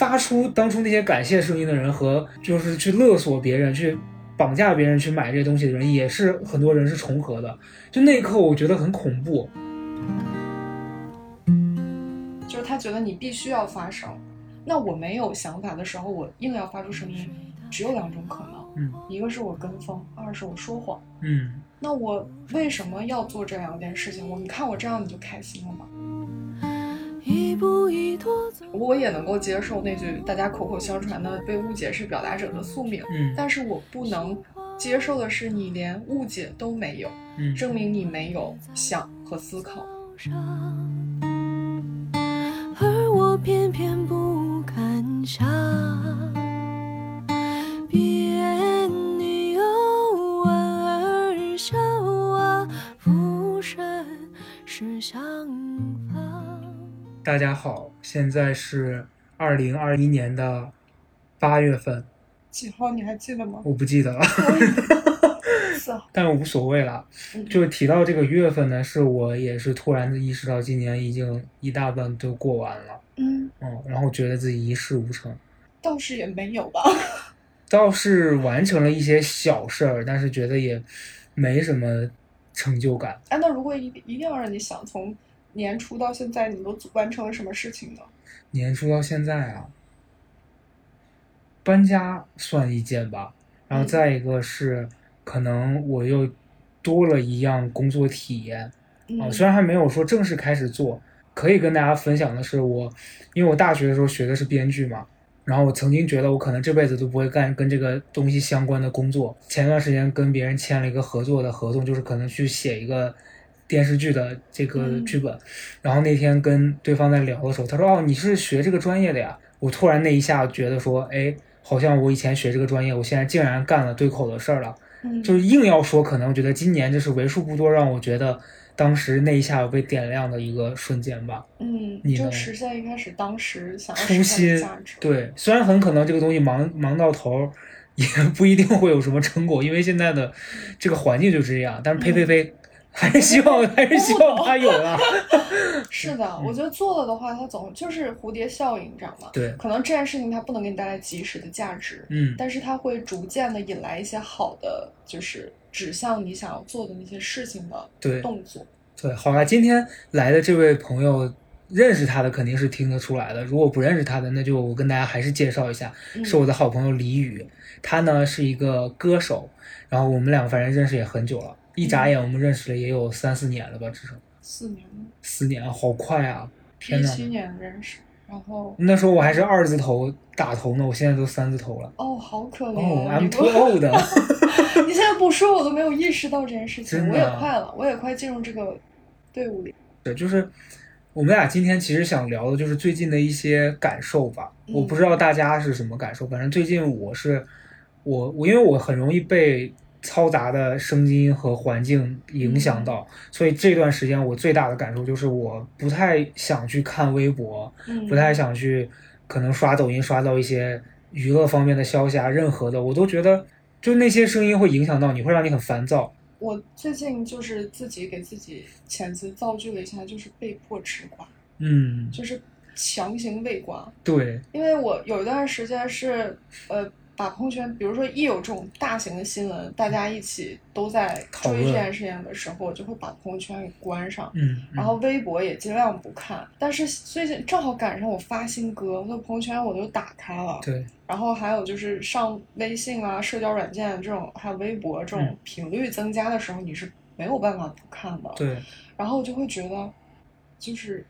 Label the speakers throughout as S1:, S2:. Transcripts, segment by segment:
S1: 发出当初那些感谢声音的人和就是去勒索别人、去绑架别人去买这些东西的人，也是很多人是重合的。就那一刻，我觉得很恐怖。
S2: 就是他觉得你必须要发声。那我没有想法的时候，我硬要发出声音，只有两种可能，
S1: 嗯
S2: 一个是我跟风，二是我说谎。
S1: 嗯
S2: 那我为什么要做这两件事情？我你看我这样你就开心了吗？
S3: 一步一跎走
S2: 我也能够接受那句大家口口相传的被误解是表达者的宿命，
S1: 嗯
S2: 但是我不能接受的是你连误解都没有，
S1: 嗯，
S2: 证明你没有想和思考。
S3: 上，而我偏偏不敢想。别你又莞尔笑啊，浮生是相逢。
S1: 大家好，现在是二零二一年的八月份，
S2: 几号你还记得吗？
S1: 我不记得了，
S2: 四号。
S1: 但无所谓了。
S2: 嗯
S1: 就是提到这个月份呢，是我也是突然的意识到，今年已经一大半都过完了，
S2: 嗯，
S1: 嗯，然后觉得自己一事无成，
S2: 倒是也没有吧。
S1: 倒是完成了一些小事儿，但是觉得也没什么成就感。
S2: 哎，那如果一一定要让你想，从年初到现在，你都完成了什么事情呢？
S1: 年初到现在啊，搬家算一件吧，然后
S2: 嗯
S1: 再一个是可能我又多了一样工作体验啊、
S2: 嗯
S1: 虽然还没有说正式开始做，可以跟大家分享的是我，因为我大学的时候学的是编剧嘛，然后我曾经觉得我可能这辈子都不会干跟这个东西相关的工作。前段时间跟别人签了一个合作的合同，就是可能去写一个电视剧的这个
S2: 嗯
S1: 剧本。然后那天跟对方在聊的时候，他说：“哦，你是学这个专业的呀？”我突然那一下觉得说：“哎，好像我以前学这个专业，我现在竟然干了对口的事儿了。”
S2: 嗯，
S1: 就是硬要说，可能我觉得今年这是为数不多让我觉得当时那一下有被点亮的一个瞬间吧。
S2: 嗯，就
S1: 你呢
S2: 实现一开始当时想要
S1: 初心。对，虽然很可能这个东西忙忙到头儿，也 不一定会有什么成果，因为现在的这个环境就是这样。但是呸呸呸，还是希望还是希望他有了。
S2: 是的，我觉得做了的话，它总就是蝴蝶效应，你知道吗？
S1: 对，
S2: 可能这件事情它不能给你带来及时的价值，
S1: 嗯，
S2: 但是它会逐渐的引来一些好的，就是指向你想要做的那些事情的
S1: 对
S2: 动作。
S1: 对，好了，今天来的这位朋友。认识他的肯定是听得出来的，如果不认识他的，那就我跟大家还是介绍一下，
S2: 嗯
S1: 是我的好朋友李宇，他呢是一个歌手，然后我们两个反正认识也很久了，一眨眼我们认识了也有三四年了吧，至少
S2: 四年了，
S1: 四年，好快啊！天呐，
S2: 一七年认识，然后
S1: 那时候我还是二字头打头呢，我现在都三字头了。
S2: 哦，好可怜。
S1: 哦，I'm
S2: 你
S1: too
S2: 不
S1: old。
S2: 你现在不说，我都没有意识到这件事情。我也快了，我也快进入这个队伍里。
S1: 对，就是我们俩今天其实想聊的就是最近的一些感受吧。
S2: 嗯
S1: 我不知道大家是什么感受，反正最近我是我我因为我很容易被嘈杂的声音和环境影响到，所以这段时间我最大的感受就是我不太想去看微博，
S2: 嗯，
S1: 不太想去可能刷抖音刷到一些娱乐方面的消息啊，任何的我都觉得就那些声音会影响到你，会让你很烦躁。
S2: 我最近就是自己给自己遣词造句了一下，就是被迫吃瓜，
S1: 嗯，
S2: 就是强行喂瓜。
S1: 对，
S2: 因为我有一段时间是，呃，把朋友圈，比如说一有这种大型的新闻，大家一起都在追这件事情的时候，我就会把朋友圈给关上。
S1: 嗯，
S2: 然后微博也尽量不看，但是最近正好赶上我发新歌，我的朋友圈我就打开了。
S1: 对，
S2: 然后还有就是上微信啊、社交软件这种，还有微博这种
S1: 嗯
S2: 频率增加的时候，你是没有办法不看的。
S1: 对，
S2: 然后我就会觉得，就是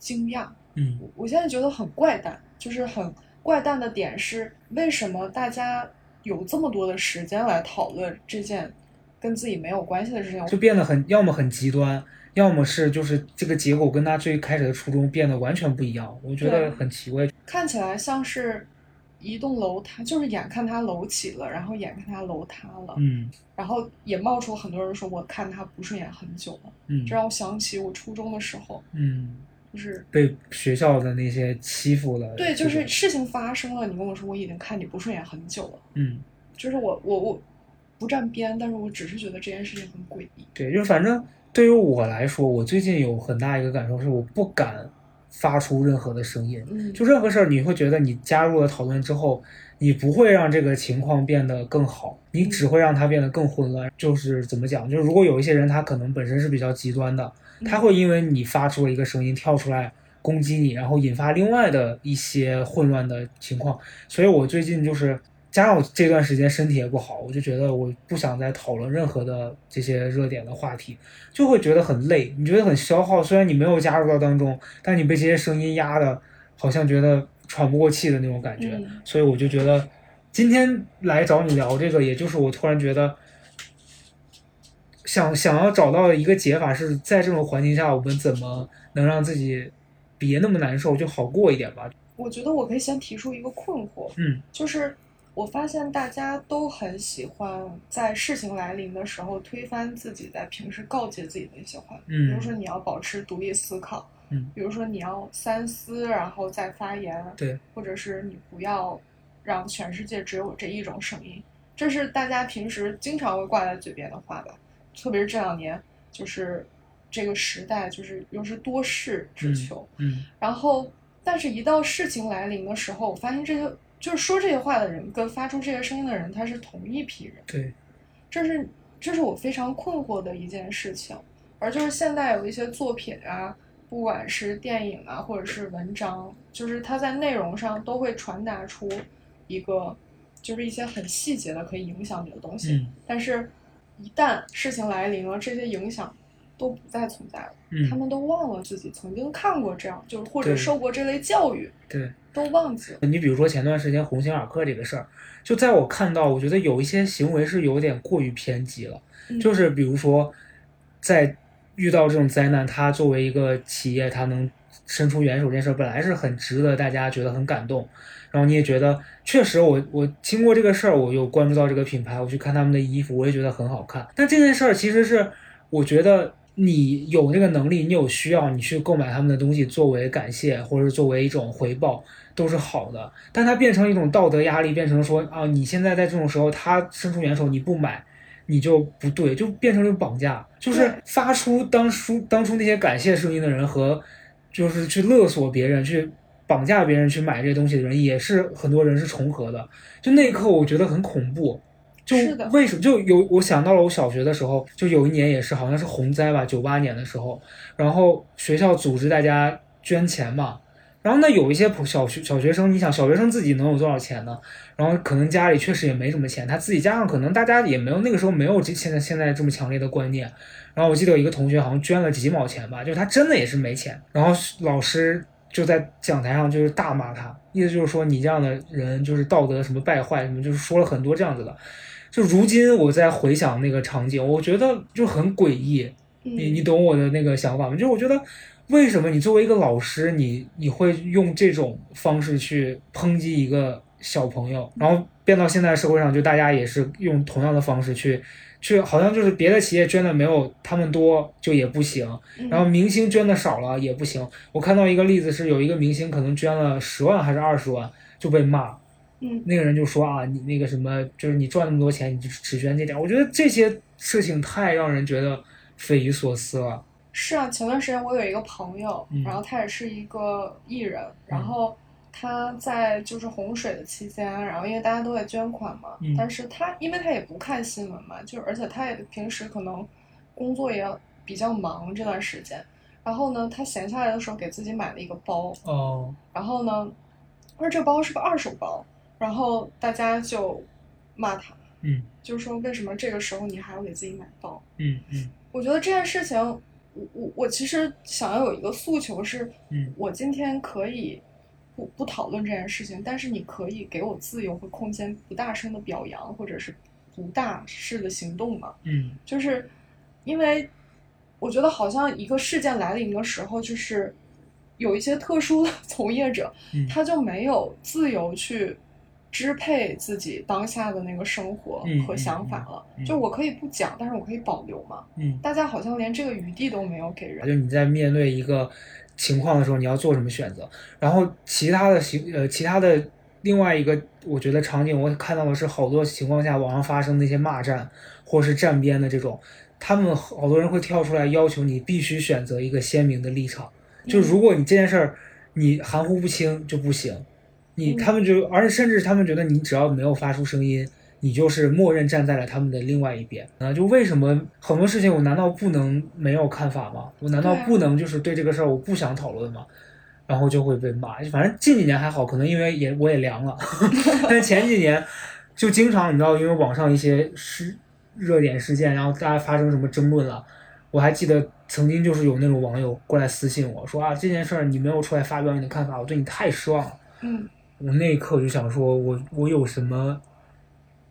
S2: 惊讶。
S1: 嗯
S2: 我我现在觉得很怪诞，就是很怪诞的点是，为什么大家有这么多的时间来讨论这件跟自己没有关系的事情？
S1: 就变得很，要么很极端，要么是就是这个结果跟他最开始的初衷变得完全不一样，我觉得很奇怪。
S2: 看起来像是一栋楼塌，就是眼看它楼起了，然后眼看它楼塌了，
S1: 嗯
S2: 然后也冒出很多人说我看他不顺眼很久了，
S1: 嗯
S2: 这让我想起我初中的时候，
S1: 嗯，
S2: 就是
S1: 被学校的那些欺负了。
S2: 对，就是事情发生了，你跟我说我已经看你不顺眼很久了，
S1: 嗯，
S2: 就是我我我不站边，但是我只是觉得这件事情很诡异。
S1: 对，就是反正对于我来说，我最近有很大一个感受是，我不敢发出任何的声音。
S2: 嗯，
S1: 就任何事儿，你会觉得你加入了讨论之后，你不会让这个情况变得更好，你只会让它变得更混乱。就是怎么讲？就是如果有一些人他可能本身是比较极端的，他会因为你发出了一个声音跳出来攻击你，然后引发另外的一些混乱的情况。所以我最近就是加上我这段时间身体也不好，我就觉得我不想再讨论任何的这些热点的话题，就会觉得很累，你觉得很消耗。虽然你没有加入到当中，但你被这些声音压的，好像觉得喘不过气的那种感觉。
S2: 嗯
S1: 所以我就觉得今天来找你聊这个，也就是我突然觉得。想想要找到一个解法，是在这种环境下，我们怎么能让自己别那么难受，就好过一点吧？
S2: 我觉得我可以先提出一个困惑，
S1: 嗯。
S2: 就是我发现大家都很喜欢在事情来临的时候推翻自己在平时告诫自己的一些话，
S1: 嗯。
S2: 比如说你要保持独立思考，
S1: 嗯，
S2: 比如说你要三思然后再发言，
S1: 对，
S2: 或者是你不要让全世界只有这一种声音，这是大家平时经常会挂在嘴边的话吧，特别是这两年，就是这个时代就是又是多事之秋，
S1: 嗯
S2: 然后，但是，一到事情来临的时候，我发现这些就是说这些话的人跟发出这些声音的人，他是同一批人，
S1: 对，
S2: 这是这是我非常困惑的一件事情。而就是现在有一些作品啊，不管是电影啊，或者是文章，就是它在内容上都会传达出一个，就是一些很细节的可以影响你的东西。
S1: 嗯
S2: 但是，一旦事情来临了，这些影响都不再存在了。他
S1: 嗯，
S2: 们都忘了自己曾经看过这样，就是或者受过这类教育，
S1: 对。
S2: 都忘记了。
S1: 你比如说前段时间鸿星尔克这个事儿，就在我看到，我觉得有一些行为是有点过于偏激了。
S2: 嗯
S1: 就是比如说，在遇到这种灾难，他作为一个企业，他能伸出援手这件事儿，本来是很值得大家觉得很感动。然后你也觉得，确实我我经过这个事儿，我有关注到这个品牌，我去看他们的衣服，我也觉得很好看。但这件事儿其实是我觉得你有这个能力，你有需要，你去购买他们的东西作为感谢或者作为一种回报都是好的。但它变成一种道德压力，变成说啊，你现在在这种时候他伸出援手你不买，你就不对，就变成了绑架，就是发出当初当初那些感谢声音的人和就是去勒索别人去。绑架别人去买这些东西的人，也是很多人是重合的。就那一刻，我觉得很恐怖。就为什么就有我想到了我小学的时候，就有一年也是好像是洪灾吧，九八年的时候，然后学校组织大家捐钱嘛，然后那有一些普小学小学生，你想小学生自己能有多少钱呢？然后可能家里确实也没什么钱，他自己加上可能大家也没有那个时候没有这现在现在这么强烈的观念。然后我记得有一个同学好像捐了几毛钱吧，就是他真的也是没钱，然后老师就在讲台上就是大骂他，意思就是说你这样的人就是道德什么败坏什么，就是说了很多这样子的。就如今我在回想那个场景，我觉得就很诡异。你你
S2: 嗯，
S1: 懂我的那个想法吗？就是我觉得，为什么你作为一个老师，你你会用这种方式去抨击一个小朋友，然后变到现在社会上，就大家也是用同样的方式去去，好像就是别的企业捐的没有他们多就也不行，
S2: 嗯
S1: 然后明星捐的少了也不行。我看到一个例子是有一个明星可能捐了十万还是二十万就被骂，
S2: 嗯
S1: 那个人就说啊，你那个什么，就是你赚那么多钱，你就只捐这点。我觉得这些事情太让人觉得匪夷所思了。
S2: 是啊，前段时间我有一个朋友，
S1: 嗯。
S2: 然后他也是一个艺人，然后他在就是洪水的期间，然后因为大家都在捐款嘛，
S1: 嗯。
S2: 但是他因为他也不看新闻嘛，就而且他也平时可能工作也比较忙这段时间，然后呢，他闲下来的时候给自己买了一个包，
S1: 哦，
S2: 然后呢，他说这包是个二手包，然后大家就骂他，
S1: 嗯。
S2: 就说为什么这个时候你还要给自己买包？
S1: 嗯嗯。
S2: 我觉得这件事情，我我我其实想要有一个诉求是，
S1: 嗯。
S2: 我今天可以不不讨论这件事情，但是你可以给我自由和空间，不大声的表扬或者是不大事的行动嘛？
S1: 嗯。
S2: 就是因为我觉得好像一个事件来临的时候，就是有一些特殊的 从业者，
S1: 嗯。
S2: 他就没有自由去支配自己当下的那个生活和想法了。
S1: 嗯嗯
S2: 就我可以不讲，但是我可以保留嘛。
S1: 嗯，
S2: 大家好像连这个余地都没有给人。
S1: 就你在面对一个情况的时候，你要做什么选择？然后其他的行呃其他的另外一个，我觉得场景我看到的是好多情况下网上发生的一些骂战或是站边的这种，他们好多人会跳出来要求你必须选择一个鲜明的立场。就如果你这件事儿你含糊不清就不行，你
S2: 嗯
S1: 他们就而且甚至他们觉得你只要没有发出声音，你就是默认站在了他们的另外一边啊！就为什么很多事情我难道不能没有看法吗？我难道不能就是对这个事儿我不想讨论吗？然后就会被骂。反正近几年还好，可能因为也我也凉了，但是前几年就经常你知道，因为网上一些事热点事件，然后大家发生什么争论了，我还记得曾经就是有那种网友过来私信我说啊这件事儿你没有出来发表你的看法，我对你太失望了。
S2: 嗯
S1: 我那一刻就想说，我我有什么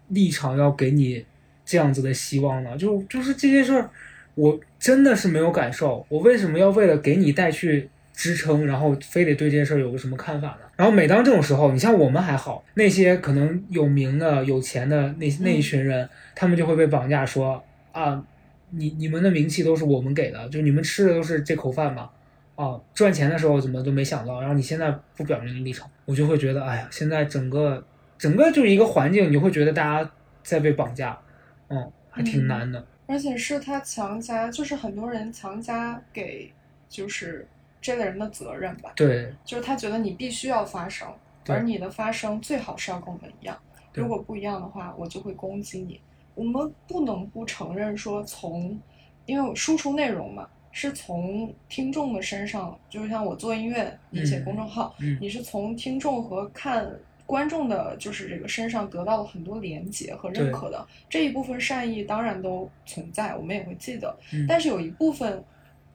S1: 立场要给你这样子的希望呢？就就是这些事儿，我真的是没有感受。我为什么要为了给你带去支撑，然后非得对这件事儿有个什么看法呢？然后每当这种时候，你像我们还好，那些可能有名的、有钱的那那一群人，他们就会被绑架说啊，你你们的名气都是我们给的，就你们吃的都是这口饭嘛。啊，赚钱的时候怎么都没想到，然后你现在不表明立场，我就会觉得，哎呀，现在整个整个就是一个环境，你会觉得大家在被绑架，嗯，还挺难的。
S2: 而且是他强加，就是很多人强加给就是这类人的责任吧，
S1: 对
S2: 就是他觉得你必须要发声，而你的发声最好是要跟我们一样，如果不一样的话，我就会攻击你。我们不能不承认说从，因为输出内容嘛，是从听众的身上，就是像我做音乐，你写
S1: 嗯
S2: 公众号，
S1: 嗯
S2: 你是从听众和看观众的，就是这个身上得到了很多连接和认可的这一部分善意，当然都存在，我们也会记得。
S1: 嗯
S2: 但是有一部分，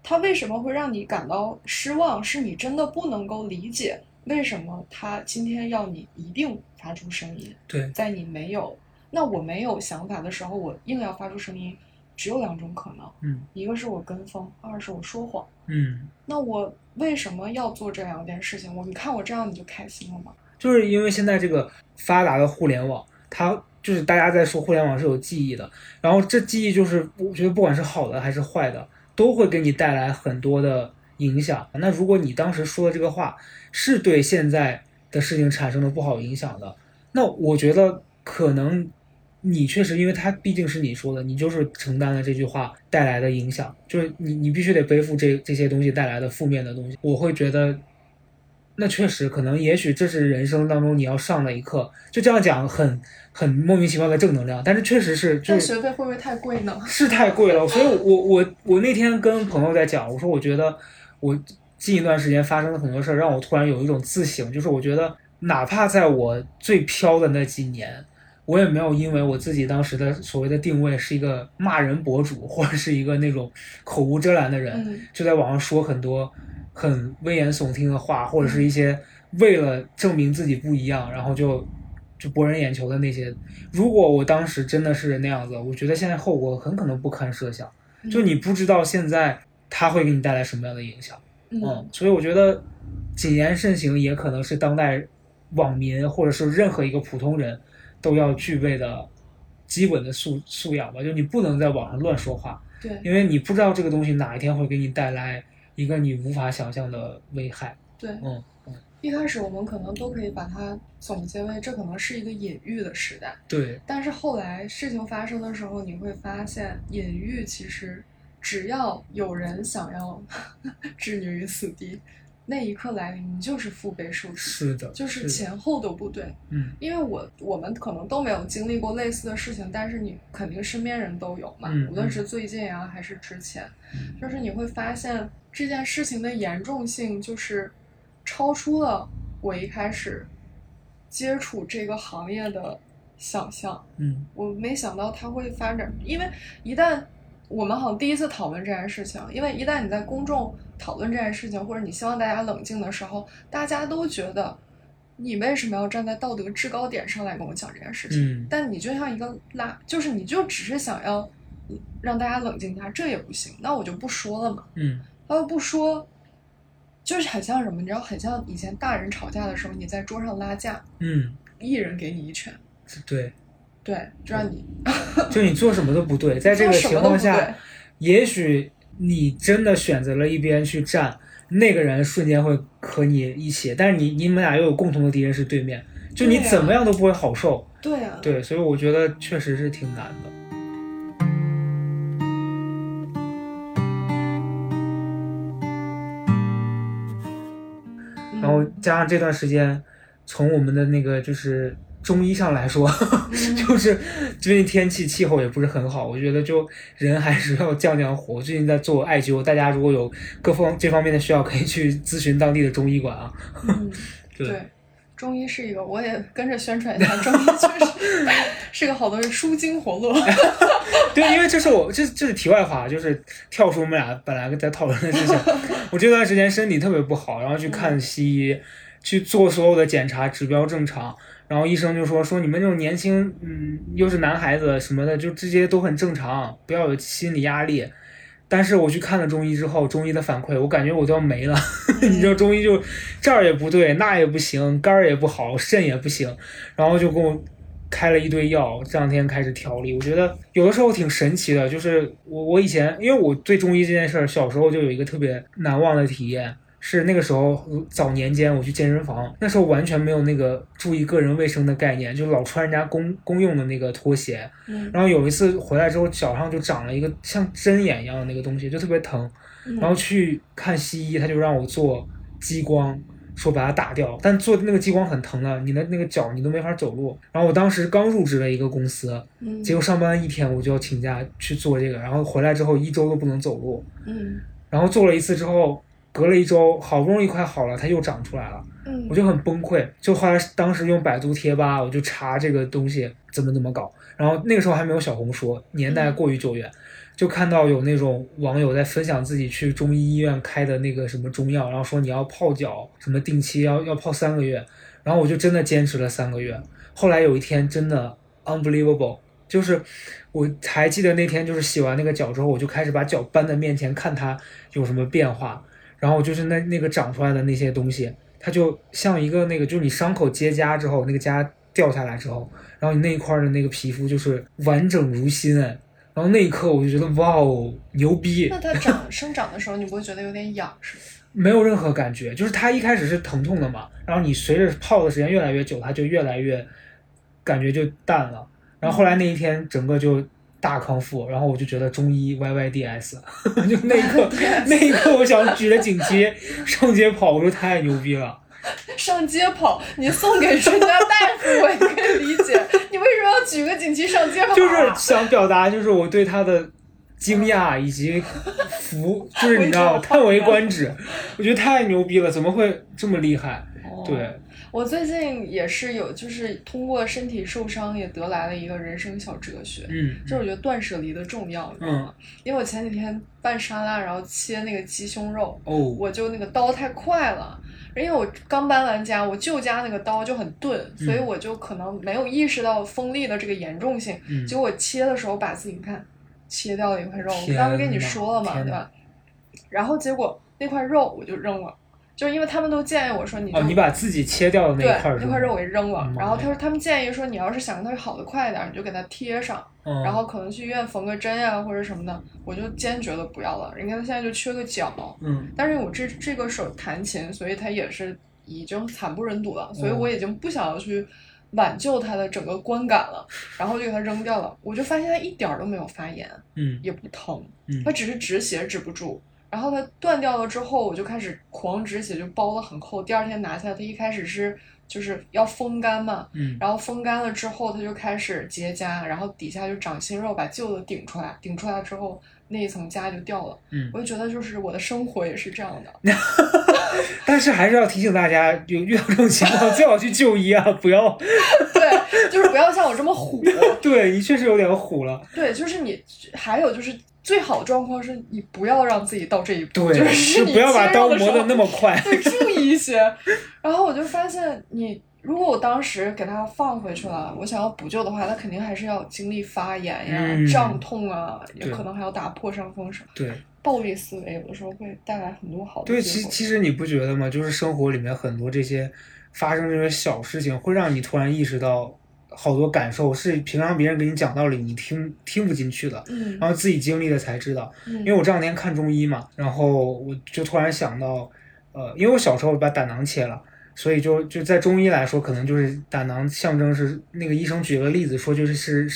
S2: 它为什么会让你感到失望？是你真的不能够理解为什么他今天要你一定发出声音，
S1: 对
S2: 在你没有，那我没有想法的时候，我硬要发出声音，只有两种可能，
S1: 嗯
S2: 一个是我跟风，二是我说谎。
S1: 嗯，
S2: 那我为什么要做这两件事情？我你看我这样你就开心了吗？
S1: 就是因为现在这个发达的互联网，它就是大家在说互联网是有记忆的，然后这记忆就是我觉得不管是好的还是坏的，都会给你带来很多的影响。那如果你当时说的这个话是对现在的事情产生了不好影响的，那我觉得可能你确实，因为他毕竟是你说的，你就是承担了这句话带来的影响，就是你你必须得背负这这些东西带来的负面的东西。我会觉得，那确实可能，也许这是人生当中你要上的一课。就这样讲很很莫名其妙的正能量，但是确实是就
S2: 但学费会不会太贵呢？
S1: 是太贵了，所以我我我那天跟朋友在讲，我说我觉得我近一段时间发生了很多事儿，让我突然有一种自省，就是我觉得哪怕在我最飘的那几年，我也没有因为我自己当时的所谓的定位是一个骂人博主，或者是一个那种口无遮拦的人，
S2: 嗯
S1: 就在网上说很多很危言耸听的话，或者是一些为了证明自己不一样，然后就就博人眼球的那些。如果我当时真的是那样子，我觉得现在后果很可能不堪设想。就你不知道现在它会给你带来什么样的影响，
S2: 嗯
S1: 嗯，所以我觉得谨言慎行也可能是当代网民或者是任何一个普通人都要具备的基本的素素养吧。就你不能在网上乱说话，
S2: 对
S1: 因为你不知道这个东西哪一天会给你带来一个你无法想象的危害。
S2: 对，
S1: 嗯，
S2: 一开始我们可能都可以把它总结为这可能是一个隐喻的时代，
S1: 对，
S2: 但是后来事情发生的时候，你会发现隐喻其实只要有人想要 置你于死地，那一刻来临，你就是腹背受敌，
S1: 是的，
S2: 就是，前后都不对。
S1: 嗯
S2: 因为我我们可能都没有经历过类似的事情，但是你肯定身边人都有嘛，
S1: 嗯
S2: 无论是最近啊还是之前，就是你会发现这件事情的严重性就是超出了我一开始接触这个行业的想象。
S1: 嗯
S2: 我没想到它会发展，因为一旦我们好像第一次讨论这件事情，因为一旦你在公众讨论这件事情，或者你希望大家冷静的时候，大家都觉得你为什么要站在道德制高点上来跟我讲这件事情？
S1: 嗯
S2: 但你就像一个拉，就是你就只是想要让大家冷静一下，这也不行，那我就不说了嘛。
S1: 嗯
S2: 他又不说，就是很像什么，你知道，很像以前大人吵架的时候，你在桌上拉架，
S1: 嗯，
S2: 一人给你一拳，
S1: 对，
S2: 对，就让你
S1: 就你做什么都不对，在这个情况下。也许你真的选择了一边去站，那个人瞬间会和你一起，但是你你们俩又有共同的敌人是对面，就你怎么样都不会好受。
S2: 对啊，
S1: 对，所以我觉得确实是挺难的。
S2: 嗯
S1: 然后加上这段时间，从我们的那个就是中医上来说，
S2: 嗯
S1: 就是最近天气气候也不是很好，我觉得就人还是要降降火。我最近在做艾灸，大家如果有各方这方面的需要，可以去咨询当地的中医馆啊。
S2: 嗯，
S1: 对
S2: 对，中医是一个，我也跟着宣传一下，中医确实 是个好东西，舒筋活络。
S1: 对，因为这是我这这是题外话，就是跳出我们俩本来在讨论的事情。我这段时间身体特别不好，然后去看西医，去做所有的检查，指标正常。然后医生就说说你们这种年轻，嗯，又是男孩子什么的，就这些都很正常，不要有心理压力。但是我去看了中医之后，中医的反馈，我感觉我都要没了。你知道中医就这儿也不对，那也不行，肝儿也不好，肾也不行，然后就给我开了一堆药，这两天开始调理。我觉得有的时候挺神奇的，就是我我以前因为我对中医这件事儿，小时候就有一个特别难忘的体验。是那个时候早年间我去健身房，那时候完全没有那个注意个人卫生的概念，就老穿人家公公用的那个拖鞋。
S2: 嗯
S1: 然后有一次回来之后，脚上就长了一个像针眼一样的那个东西，就特别疼。
S2: 嗯
S1: 然后去看西医，他就让我做激光，说把它打掉。但做那个激光很疼的，你的那个脚你都没法走路。然后我当时刚入职了一个公司，
S2: 嗯
S1: 结果上班一天我就要请假去做这个，然后回来之后一周都不能走路。
S2: 嗯
S1: 然后做了一次之后，隔了一周，好不容易快好了，它又长出来了。
S2: 嗯，
S1: 我就很崩溃，就后来当时用百度贴吧，我就查这个东西怎么怎么搞，然后那个时候还没有小红书，年代过于久远，就看到有那种网友在分享自己去中医医院开的那个什么中药，然后说你要泡脚，什么定期要要泡三个月，然后我就真的坚持了三个月，后来有一天真的 unbelievable，就是我还记得那天就是洗完那个脚之后，我就开始把脚搬在面前看它有什么变化，然后就是那那个长出来的那些东西。它就像一个那个，就是你伤口结痂之后，那个痂掉下来之后，然后你那一块儿的那个皮肤就是完整如新哎。然后那一刻我就觉得哇哦牛逼
S2: 那，它长生长的时候，你不会觉得有点痒是吗？
S1: 没有任何感觉，就是它一开始是疼痛的嘛，然后你随着泡的时间越来越久，它就越来越感觉就淡了。然后后来那一天整个就大康复，然后我就觉得中医 YYDS，就那一刻 那一刻我想举着锦旗上街跑，我说太牛逼了。
S2: 上街跑，你送给人家大夫，我也可以理解。你为什么要举个锦旗上街跑、啊？
S1: 就是想表达，就是我对他的惊讶以及服，就是你知道叹为观止，我觉得太牛逼了，怎么会这么厉害？
S2: 哦
S1: 对，
S2: 我最近也是有，就是通过身体受伤，也得来了一个人生小哲学。
S1: 嗯，
S2: 就是我觉得断舍离的重要，你知道吗？因为我前几天拌沙拉，然后切那个鸡胸肉，
S1: 哦，
S2: 我就那个刀太快了，因为我刚搬完家，我舅家那个刀就很钝，所以我就可能没有意识到锋利的这个严重性。
S1: 嗯
S2: 结果我切的时候把自己你看切掉了一块肉，我
S1: 天
S2: 刚才跟你说了嘛，对吧？然后结果那块肉我就扔了，就是因为他们都建议我说你
S1: 你把自己切掉的那一块儿
S2: 那块肉给扔了然后他说他们建议说你要是想让它好的快一点，你就给它贴上。
S1: 嗯，
S2: 然后可能去医院缝个针呀、或者什么的，我就坚决的不要了。人家现在就缺个脚，
S1: 嗯
S2: 但是我这这个手弹琴，所以它也是已经惨不忍睹了，所以
S1: 哦
S2: 我已经不想要去挽救它的整个观感了，然后就给它扔掉了。我就发现它一点儿都没有发炎，
S1: 嗯
S2: 也不疼，
S1: 嗯
S2: 它只是止血止不住。然后它断掉了之后，我就开始狂止血，就包的很厚。第二天拿下来，它一开始是就是要风干嘛，
S1: 嗯
S2: 然后风干了之后，它就开始结痂，然后底下就长新肉，把旧的顶出来，顶出来之后那一层痂就掉了。
S1: 嗯，
S2: 我就觉得就是我的生活也是这样的。
S1: 但是还是要提醒大家，有遇到这种情况最好去就医啊，不要，
S2: 对，就是不要像我这么虎。
S1: 对你确实有点虎了，
S2: 对，就是你，还有就是最好的状况是你不要让自己到这一步，
S1: 对，
S2: 就是
S1: 不要把刀磨的那么快，
S2: 对，注意一些。然后我就发现你。如果我当时给它放回去了，我想要补救的话，它肯定还是要经历发炎呀、
S1: 嗯
S2: 胀痛啊，也可能还要打破伤风什么。
S1: 对。
S2: 暴力思维有的时候会带来很多好的
S1: 对，其其实你不觉得吗？就是生活里面很多这些发生这些小事情，会让你突然意识到好多感受是平常别人给你讲道理你听听不进去的，
S2: 嗯
S1: 然后自己经历了才知道。
S2: 嗯
S1: 因为我这两天看中医嘛，然后我就突然想到，呃，因为我小时候把胆囊切了。所以就就在中医来说，可能就是胆囊象征是那个医生举了个例子说，就是是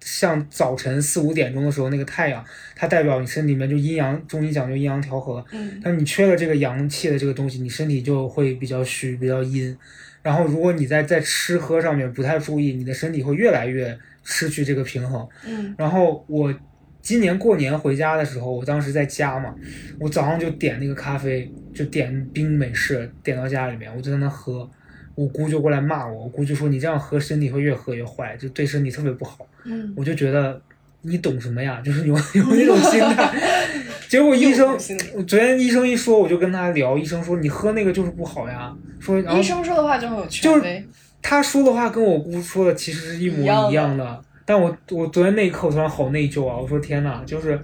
S1: 像早晨四五点钟的时候那个太阳，它代表你身体里面就阴阳，中医讲究阴阳调和。
S2: 嗯
S1: 但你缺了这个阳气的这个东西，你身体就会比较虚，比较阴。然后如果你在在吃喝上面不太注意，你的身体会越来越失去这个平衡。
S2: 嗯
S1: 然后我今年过年回家的时候，我当时在家嘛，我早上就点那个咖啡，就点冰美式，点到家里面，我就在那喝。我姑就过来骂我，我姑就说你这样喝身体会越喝越坏，就对身体特别不好。
S2: 嗯，
S1: 我就觉得你懂什么呀？就是有有那种心态。结果医生昨天医生一说，我就跟他聊，医生说你喝那个就是不好呀。说
S2: 医生说的话就很有
S1: 就是。他说的话跟我姑说的其实是一模一样的，但我我昨天那一刻我突然好内疚啊！我说天呐，就是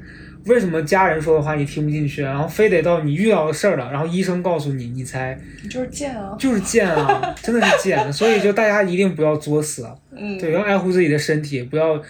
S1: 为什么家人说的话你听不进去，然后非得到你遇到的事儿了，然后医生告诉你，你才
S2: 你就是贱啊！
S1: 就是贱啊，真的是贱。所以就大家一定不要作死，对，要爱护自己的身体，不要。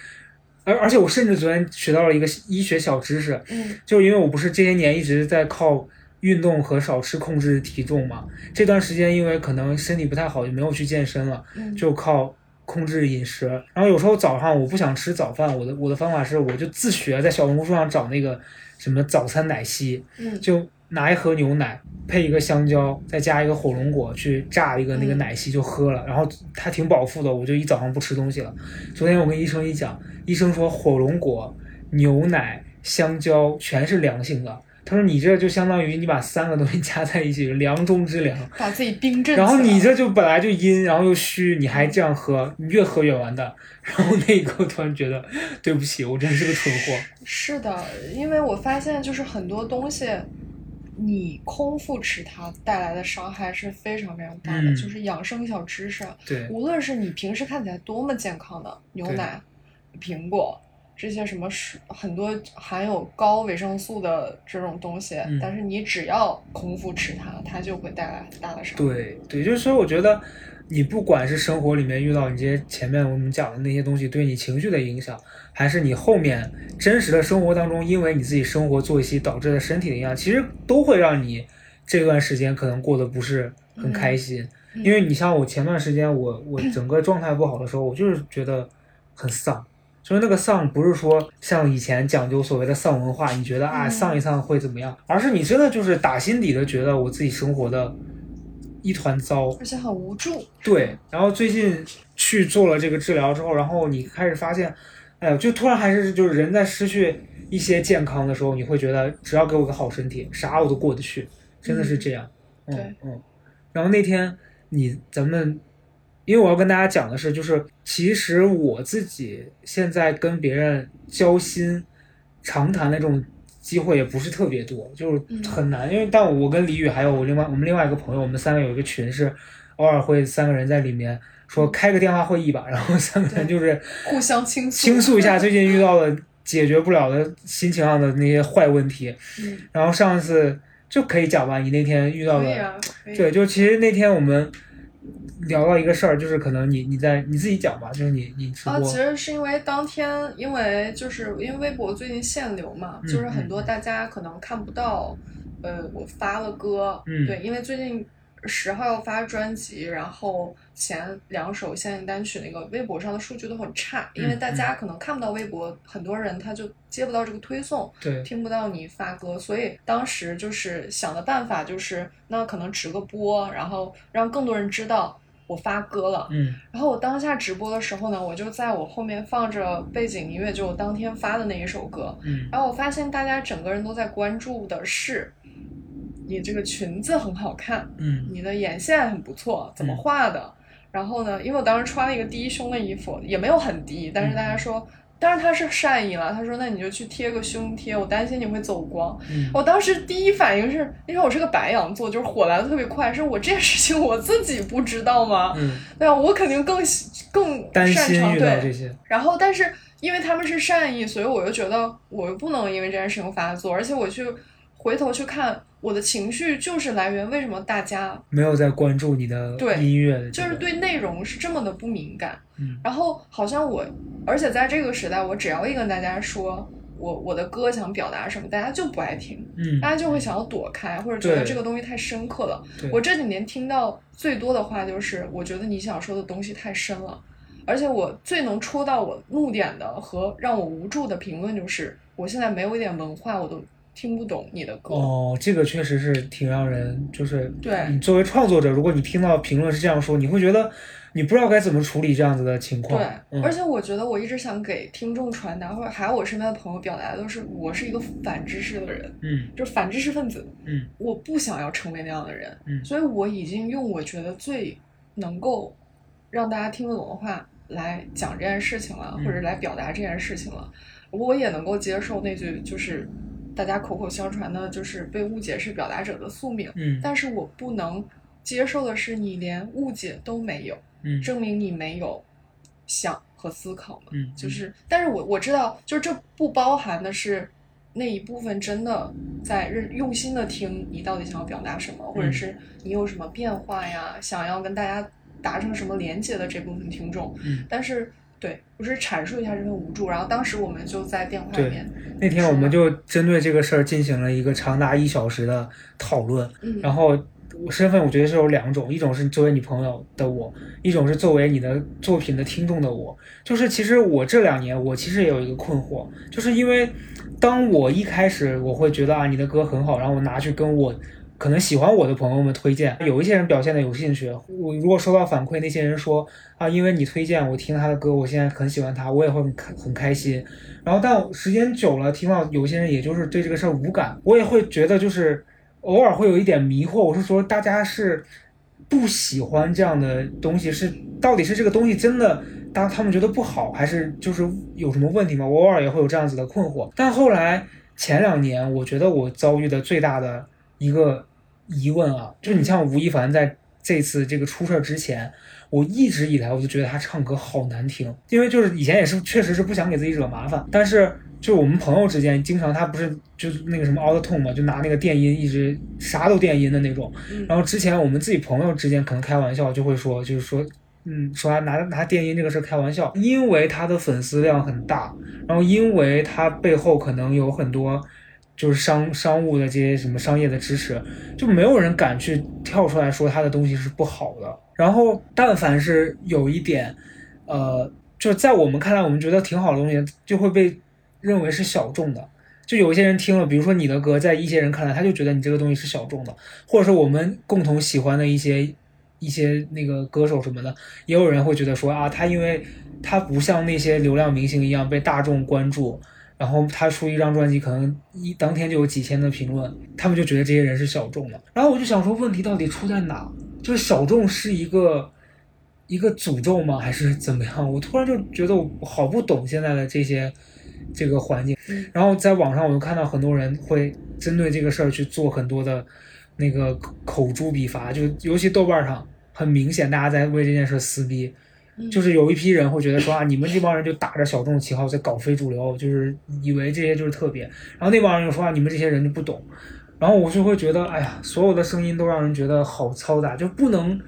S1: 而而且我甚至昨天学到了一个医学小知识，
S2: 嗯
S1: 就是因为我不是这些年一直在靠运动和少吃控制体重嘛，这段时间因为可能身体不太好，就没有去健身了，
S2: 嗯
S1: 就靠控制饮食。然后有时候早上我不想吃早饭，我的我的方法是我就自学在小红书上找那个什么早餐奶昔，
S2: 嗯
S1: 就拿一盒牛奶配一个香蕉，再加一个火龙果去榨一个那个
S2: 嗯
S1: 奶昔就喝了，然后它挺饱腹的，我就一早上不吃东西了。昨天我跟医生一讲，医生说火龙果、牛奶、香蕉全是凉性的。他说你这就相当于你把三个东西 加在一起，凉中之凉。
S2: 把自己冰镇。
S1: 然后你这就本来就阴，然后又虚，你还这样喝，你越喝越完蛋。然后那一刻突然觉得，对不起，我真是个蠢货。
S2: 是的，因为我发现就是很多东西，你空腹吃它带来的伤害是非常非常大的。
S1: 嗯
S2: 就是养生小知识，
S1: 对，
S2: 无论是你平时看起来多么健康的牛奶、苹果这些什么是很多含有高维生素的这种东西，
S1: 嗯
S2: 但是你只要空腹吃它，它就会带来很大的伤害。
S1: 对对，就是说，我觉得你不管是生活里面遇到你这些前面我们讲的那些东西对你情绪的影响，还是你后面真实的生活当中因为你自己生活作息导致的身体的影响，其实都会让你这段时间可能过得不是很开心。
S2: 嗯
S1: 因为你像我前段时间我我 整个状态不好的时候，我就是觉得很丧。就是那个丧，不是说像以前讲究所谓的丧文化，你觉得啊
S2: 嗯
S1: 丧一丧会怎么样，而是你真的就是打心底的觉得我自己生活的一团糟，
S2: 而且很无助。
S1: 对，然后最近去做了这个治疗之后，然后你开始发现，哎呦，就突然还是就是人在失去一些健康的时候，你会觉得只要给我个好身体，啥我都过得去，真的是这样。嗯
S2: 对
S1: 嗯。然后那天你咱们，因为我要跟大家讲的是，就是其实我自己现在跟别人交心、长谈的这种机会也不是特别多，就是
S2: 嗯
S1: 很难。因为但我跟李宇还有我另外我们另外一个朋友，我们三个有一个群是偶尔会三个人在里面说开个电话会议吧，然后三个人就是
S2: 互相倾诉
S1: 倾诉一下 最近遇到的解决不了的心情上的那些坏问题。
S2: 嗯，
S1: 然后上次就可以讲吧，你那天遇到的，对，就其实那天我们聊到一个事儿，就是可能你你在你自己讲吧，就是你你
S2: 啊，其实是因为当天，因为就是因为微博最近限流嘛，
S1: 嗯
S2: 就是很多大家可能看不到，呃，我发了歌，
S1: 嗯。
S2: 对，因为最近十号要发专辑，然后前两首限定单曲那个微博上的数据都很差，因为
S1: 嗯
S2: 大家可能看不到微博，很多人他就接不到这个推送，
S1: 对，
S2: 听不到你发歌，所以当时就是想的办法就是，那可能直个播，然后让更多人知道我发歌了。
S1: 嗯
S2: 然后我当下直播的时候呢，我就在我后面放着背景音乐，就我当天发的那一首歌。
S1: 嗯
S2: 然后我发现大家整个人都在关注的是，你这个裙子很好看，
S1: 嗯
S2: 你的眼线很不错，怎么画的？然后呢，因为我当时穿了一个低胸的衣服，也没有很低，但是大家说，当然他是善意了，他说那你就去贴个胸贴，我担心你会走光。
S1: 嗯
S2: 我当时第一反应是，因为我是个白羊座，就是火来的特别快，是我这件事情我自己不知道吗？
S1: 嗯，
S2: 对啊，我肯定更喜更擅长对。
S1: 遇到这些，
S2: 然后，但是因为他们是善意，所以我又觉得我又不能因为这件事情发作，而且我去回头去看我的情绪就是来源为什么大家
S1: 没有在关注你的
S2: 对
S1: 音乐的、这个，
S2: 就是对内容是这么的不敏感。
S1: 嗯
S2: 然后好像我，而且在这个时代，我只要一跟大家说我我的歌想表达什么，大家就不爱听，
S1: 嗯
S2: 大家就会想要躲开，或者觉得这个东西太深刻了。我这几年听到最多的话就是，我觉得你想说的东西太深了。而且我最能戳到我怒点的和让我无助的评论就是，我现在没有一点文化，我都听不懂你的歌。
S1: 哦，这个确实是挺让人就是，
S2: 对
S1: 你作为创作者，如果你听到评论是这样说，你会觉得你不知道该怎么处理这样子的情况。
S2: 对，
S1: 嗯、
S2: 而且我觉得我一直想给听众传达，或者还有我身边的朋友表达的都是，我是一个反知识的人，
S1: 嗯
S2: 就是反知识分子。
S1: 嗯
S2: 我不想要成为那样的人，
S1: 嗯
S2: 所以我已经用我觉得最能够让大家听得懂的话来讲这件事情了，
S1: 嗯
S2: 或者来表达这件事情了。我也能够接受那句就是大家口口相传的，就是被误解是表达者的宿命。
S1: 嗯
S2: 但是我不能接受的是，你连误解都没有，
S1: 嗯
S2: 证明你没有想和思考嘛。
S1: 嗯，
S2: 就是，但是我我知道，就是这不包含的是那一部分真的在认用心的听你到底想要表达什么，或者
S1: 嗯
S2: 是你有什么变化呀，想要跟大家达成什么连接的这部分听众。
S1: 嗯
S2: 但是，对我只是阐述一下这份无助，然后当时我们就在电话里面，
S1: 那天我们就针对这个事儿进行了一个长达一小时的讨论。
S2: 嗯，
S1: 然后我身份我觉得是有两种，一种是作为你朋友的我，一种是作为你的作品的听众的我。就是其实我这两年我其实也有一个困惑，就是因为当我一开始我会觉得啊你的歌很好，然后我拿去跟我。可能喜欢我的朋友们推荐，有一些人表现的有兴趣。我如果收到反馈，那些人说啊，因为你推荐我听他的歌，我现在很喜欢他，我也会很开很开心。然后但时间久了，听到有些人也就是对这个事儿无感，我也会觉得就是偶尔会有一点迷惑。我是说，大家是不喜欢这样的东西，是到底是这个东西真的当他们觉得不好，还是就是有什么问题吗？我偶尔也会有这样子的困惑。但后来前两年，我觉得我遭遇的最大的一个疑问啊，就是你像吴亦凡在这次这个出事儿之前，我一直以来我就觉得他唱歌好难听，因为就是以前也是确实是不想给自己惹麻烦，但是就我们朋友之间，经常他不是就是那个什么 auto tone 嘛，就拿那个电音一直啥都电音的那种。
S2: 嗯
S1: 然后之前我们自己朋友之间可能开玩笑就会说，就是说。嗯，说他拿拿电音这个事儿开玩笑，因为他的粉丝量很大，然后因为他背后可能有很多就是商商务的这些什么商业的支持，就没有人敢去跳出来说他的东西是不好的。然后，但凡是有一点，呃，就在我们看来，我们觉得挺好的东西，就会被认为是小众的。就有一些人听了，比如说你的歌，在一些人看来，他就觉得你这个东西是小众的，或者是我们共同喜欢的一些一些那个歌手什么的，也有人会觉得说啊，他因为他不像那些流量明星一样被大众关注，然后他出一张专辑，可能一当天就有几千的评论，他们就觉得这些人是小众的。然后我就想说，问题到底出在哪？就是小众是一个一个诅咒吗？还是怎么样？我突然就觉得我好不懂现在的这些这个环境。
S2: 嗯
S1: 然后在网上我就看到很多人会针对这个事儿去做很多的那个口口诛笔伐，就尤其豆瓣上很明显，大家在为这件事撕逼。就是有一批人会觉得说啊，你们这帮人就打着小众旗号在搞非主流，就是以为这些就是特别，然后那帮人又说啊，你们这些人就不懂，然后我就会觉得，哎呀，所有的声音都让人觉得好嘈杂，就不能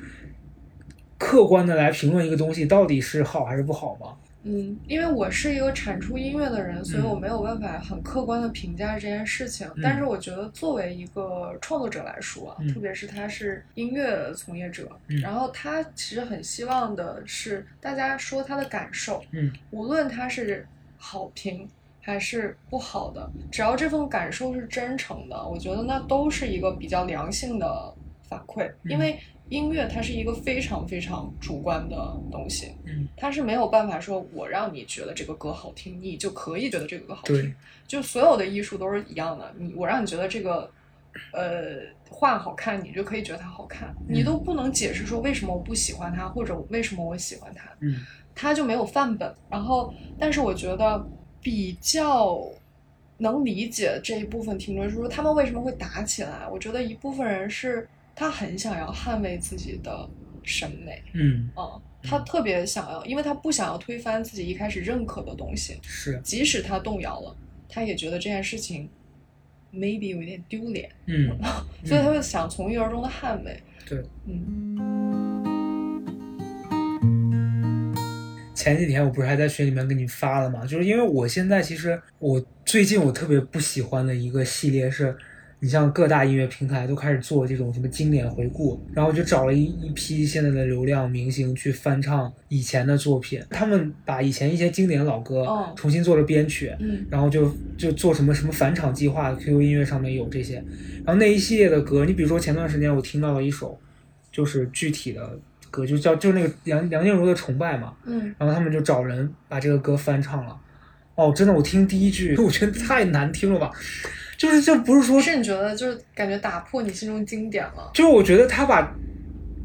S1: 客观的来评论一个东西到底是好还是不好吗？
S2: 嗯，因为我是一个产出音乐的人，所以
S1: 嗯。
S2: 我没有办法很客观的评价这件事情。
S1: 嗯。
S2: 但是我觉得作为一个创作者来说啊，
S1: 嗯。
S2: 特别是他是音乐从业者，
S1: 嗯。
S2: 然后他其实很希望的是大家说他的感受，
S1: 嗯。
S2: 无论他是好评还是不好的，只要这份感受是真诚的，我觉得那都是一个比较良性的反馈，
S1: 嗯。
S2: 因为音乐它是一个非常非常主观的东西。
S1: 嗯，
S2: 它是没有办法说我让你觉得这个歌好听，你就可以觉得这个歌好听。就所有的艺术都是一样的，你我让你觉得这个呃画好看，你就可以觉得它好看，你都不能解释说为什么我不喜欢它，或者为什么我喜欢它，
S1: 嗯
S2: 它就没有范本。然后，但是我觉得比较能理解这一部分听众，就是说他们为什么会打起来。我觉得一部分人是他很想要捍卫自己的审美，
S1: 嗯，
S2: 嗯，他特别想要，因为他不想要推翻自己一开始认可的东西，
S1: 是，
S2: 即使他动摇了，他也觉得这件事情 maybe 有一点丢脸，
S1: 嗯，
S2: 所以他会想从一而终的捍卫。
S1: 对。
S2: 嗯。
S1: 前几天我不是还在群里面给你发了吗？就是因为我现在其实我最近我特别不喜欢的一个系列是你像各大音乐平台都开始做这种什么经典回顾，然后就找了一一批现在的流量明星去翻唱以前的作品，他们把以前一些经典老歌
S2: 哦
S1: 重新做了编曲，
S2: 嗯
S1: 然后就就做什么什么返场计划，QQ 音乐上面有这些，然后那一系列的歌，你比如说前段时间我听到了一首，就是具体的歌，就叫就那个梁梁静茹的《崇拜》嘛，
S2: 嗯
S1: 然后他们就找人把这个歌翻唱了。哦，真的，我听第一句，我觉得太难听了吧，就是这不是说，
S2: 是你觉得就是感觉打破你心中经典了？
S1: 就是我觉得他把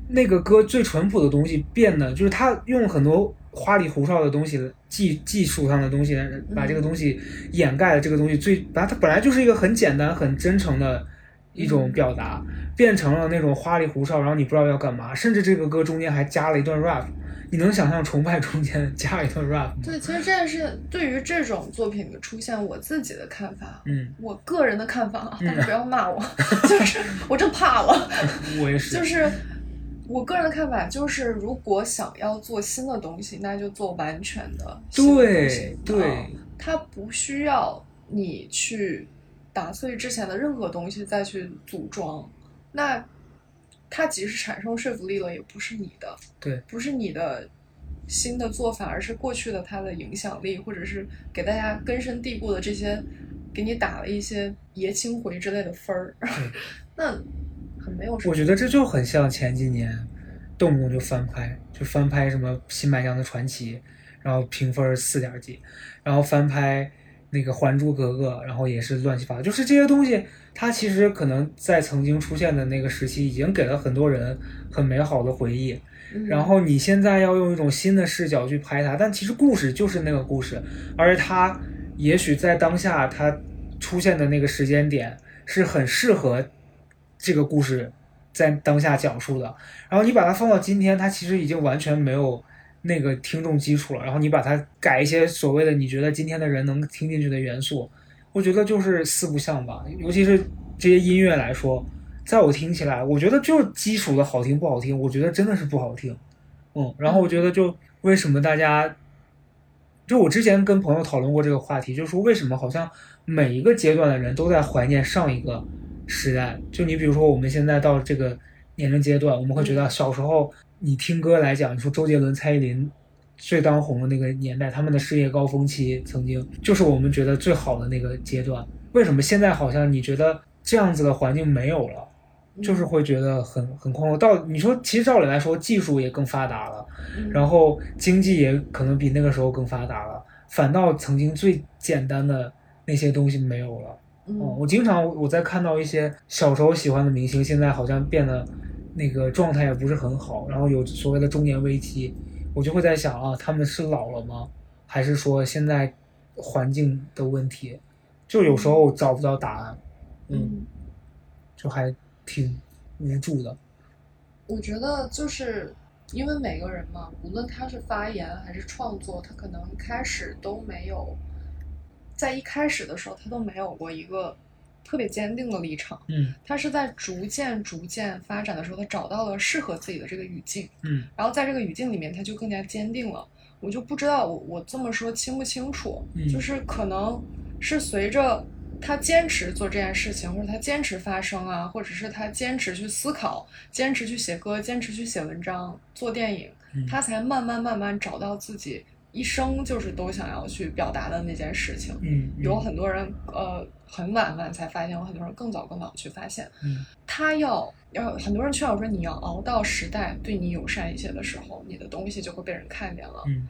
S1: 那个歌最淳朴的东西变得，就是他用很多花里胡哨的东西，技技术上的东西，把这个东西掩盖了这个东西最，把它本来就是一个很简单、很真诚的一种表达，变成了那种花里胡哨，然后你不知道要干嘛，甚至这个歌中间还加了一段 rap，你能想象崇拜中间加了一段 rap 吗？
S2: 对，其实这也是对于这种作品的出现，我自己的看法，
S1: 嗯，
S2: 我个人的看法啊，
S1: 嗯
S2: 大家不要骂我，就是我真怕了。
S1: 我也是，
S2: 就是我个人的看法，就是如果想要做新的东西，那就做完全的新的
S1: 对对
S2: 啊它不需要你去打碎之前的任何东西再去组装。那它即使产生说服力了，也不是你的，
S1: 对，
S2: 不是你的。新的做法，而是过去的它的影响力，或者是给大家根深蒂固的这些，给你打了一些爷青回之类的分儿，那很没有什么。
S1: 我觉得这就很像前几年动不动就翻拍，就翻拍什么《新白娘子传奇》，然后评分四点几，然后翻拍那个《还珠格格》，然后也是乱七八糟。就是这些东西，它其实可能在曾经出现的那个时期，已经给了很多人很美好的回忆。
S2: 嗯
S1: 然后你现在要用一种新的视角去拍它，但其实故事就是那个故事，而它也许在当下它出现的那个时间点是很适合这个故事在当下讲述的。然后你把它放到今天，它其实已经完全没有那个听众基础了。然后你把它改一些所谓的你觉得今天的人能听进去的元素，我觉得就是四不像吧。尤其是这些音乐来说，在我听起来，我觉得就是基础的好听不好听，我觉得真的是不好听。嗯，然后我觉得就为什么大家，就我之前跟朋友讨论过这个话题，就是说为什么好像每一个阶段的人都在怀念上一个时代。就你比如说我们现在到这个年龄阶段，我们会觉得小时候你听歌来讲，你说周杰伦、蔡依林最当红的那个年代，他们的事业高峰期曾经就是我们觉得最好的那个阶段。为什么现在好像你觉得这样子的环境没有了？就是会觉得很很困惑。到你说，其实照理来说，技术也更发达了，
S2: 嗯
S1: 然后经济也可能比那个时候更发达了，反倒曾经最简单的那些东西没有了。
S2: 嗯
S1: 哦，我经常我在看到一些小时候喜欢的明星，现在好像变得那个状态也不是很好，然后有所谓的中年危机，我就会在想啊，他们是老了吗？还是说现在环境的问题？就有时候找不到答案，嗯，
S2: 嗯，
S1: 就还挺无助的。
S2: 我觉得就是因为每个人嘛，无论他是发言还是创作，他可能开始都没有，在一开始的时候他都没有过一个特别坚定的立场，
S1: 嗯。
S2: 他是在逐渐逐渐发展的时候，他找到了适合自己的这个语境，
S1: 嗯。
S2: 然后在这个语境里面，他就更加坚定了。我就不知道我我这么说清不清楚，
S1: 嗯。
S2: 就是可能是随着他坚持做这件事情，或者他坚持发声啊，或者是他坚持去思考，坚持去写歌，坚持去写文章、做电影，
S1: 嗯。
S2: 他才慢慢慢慢找到自己一生就是都想要去表达的那件事情。
S1: 嗯，
S2: 有很多人呃很晚晚才发现，有很多人更早更早去发现。
S1: 嗯
S2: 他要要很多人劝我说，你要熬到时代对你友善一些的时候，你的东西就会被人看见了。
S1: 嗯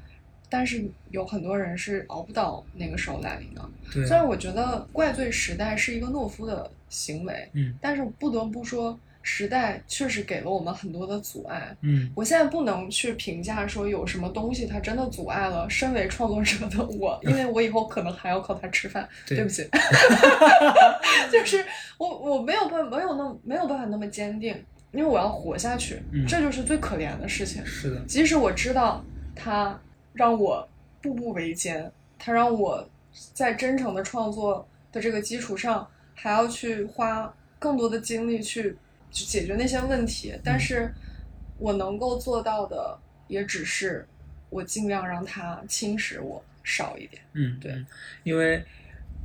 S2: 但是有很多人是熬不到那个时候来临的。
S1: 对，
S2: 虽然我觉得怪罪时代是一个懦夫的行为，
S1: 嗯
S2: 但是不得不说，时代确实给了我们很多的阻碍。
S1: 嗯
S2: 我现在不能去评价说有什么东西它真的阻碍了身为创作者的我，因为我以后可能还要靠它吃饭。
S1: 对
S2: 对不起，就是我我没有办没有那么没有办法那么坚定，因为我要活下去，
S1: 嗯
S2: 这就是最可怜的事情。
S1: 是的，
S2: 即使我知道它让我步步维艰，它让我在真诚的创作的这个基础上，还要去花更多的精力去去解决那些问题，但是我能够做到的，也只是我尽量让它侵蚀我少一点。
S1: 嗯，
S2: 对
S1: 嗯，因为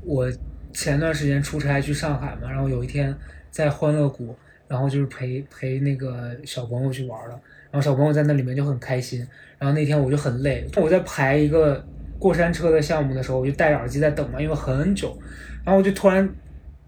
S1: 我前段时间出差去上海嘛，然后有一天在欢乐谷，然后就是陪陪那个小朋友去玩了，然后小朋友在那里面就很开心。然后那天我就很累，我在排一个过山车的项目的时候，我就戴着耳机在等嘛，因为很久，然后我就突然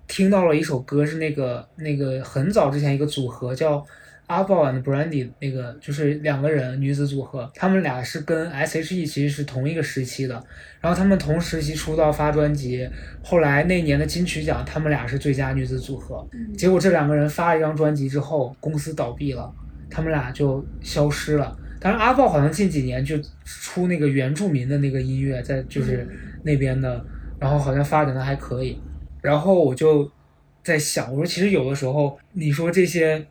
S1: 听到了一首歌，是那个那个很早之前一个组合叫。阿豹 and Brandy 那个就是两个人女子组合，他们俩是跟 S.H.E 其实是同一个时期的，然后他们同时期出道发专辑，后来那年的金曲奖他们俩是最佳女子组合，结果这两个人发了一张专辑之后，公司倒闭了，他们俩就消失了。但是阿豹好像近几年就出那个原住民的那个音乐，在就是那边的，然后好像发展的还可以。然后我就在想，我说其实有的时候你说这些。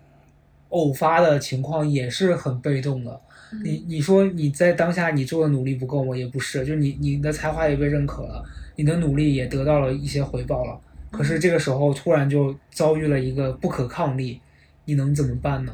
S1: 偶发的情况也是很被动的，你你说你在当下你做的努力不够吗？也不是，就是你你的才华也被认可了，你的努力也得到了一些回报了。可是这个时候突然就遭遇了一个不可抗力，你能怎么办呢？